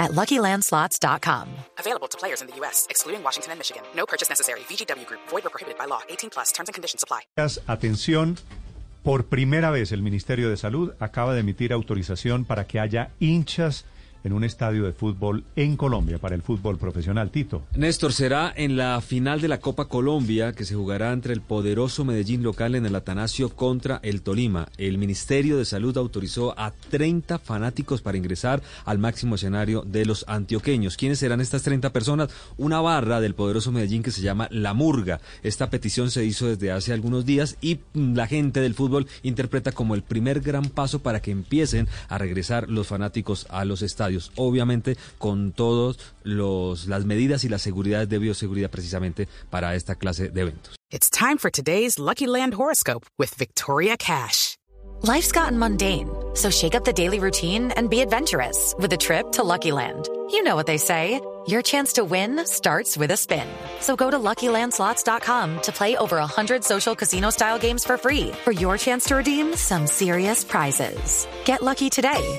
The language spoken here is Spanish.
at LuckyLandSlots.com. Available to players in the U.S., excluding Washington and Michigan. No purchase necessary. VGW Group. Void or prohibited by law. 18 plus. Terms and conditions apply. Atención, por primera vez el Ministerio de Salud acaba de emitir autorización para que haya hinchas en un estadio de fútbol en Colombia para el fútbol profesional. Tito. Néstor, será en la final de la Copa Colombia que se jugará entre el poderoso Medellín local en el Atanasio contra el Tolima. El Ministerio de Salud autorizó a 30 fanáticos para ingresar al máximo escenario de los antioqueños. ¿Quiénes serán estas 30 personas? Una barra del poderoso Medellín que se llama La Murga. Esta petición se hizo desde hace algunos días y la gente del fútbol interpreta como el primer gran paso para que empiecen a regresar los fanáticos a los estadios obviamente con todas las medidas y las seguridades de bioseguridad precisamente para esta clase de eventos. It's time for today's Lucky Land horoscope with Victoria Cash. Life's gotten mundane, so shake up the daily routine and be adventurous with a trip to Lucky Land. You know what they say. Your chance to win starts with a spin. So go to LuckyLandSlots.com to play over 100 social casino-style games for free for your chance to redeem some serious prizes. Get lucky today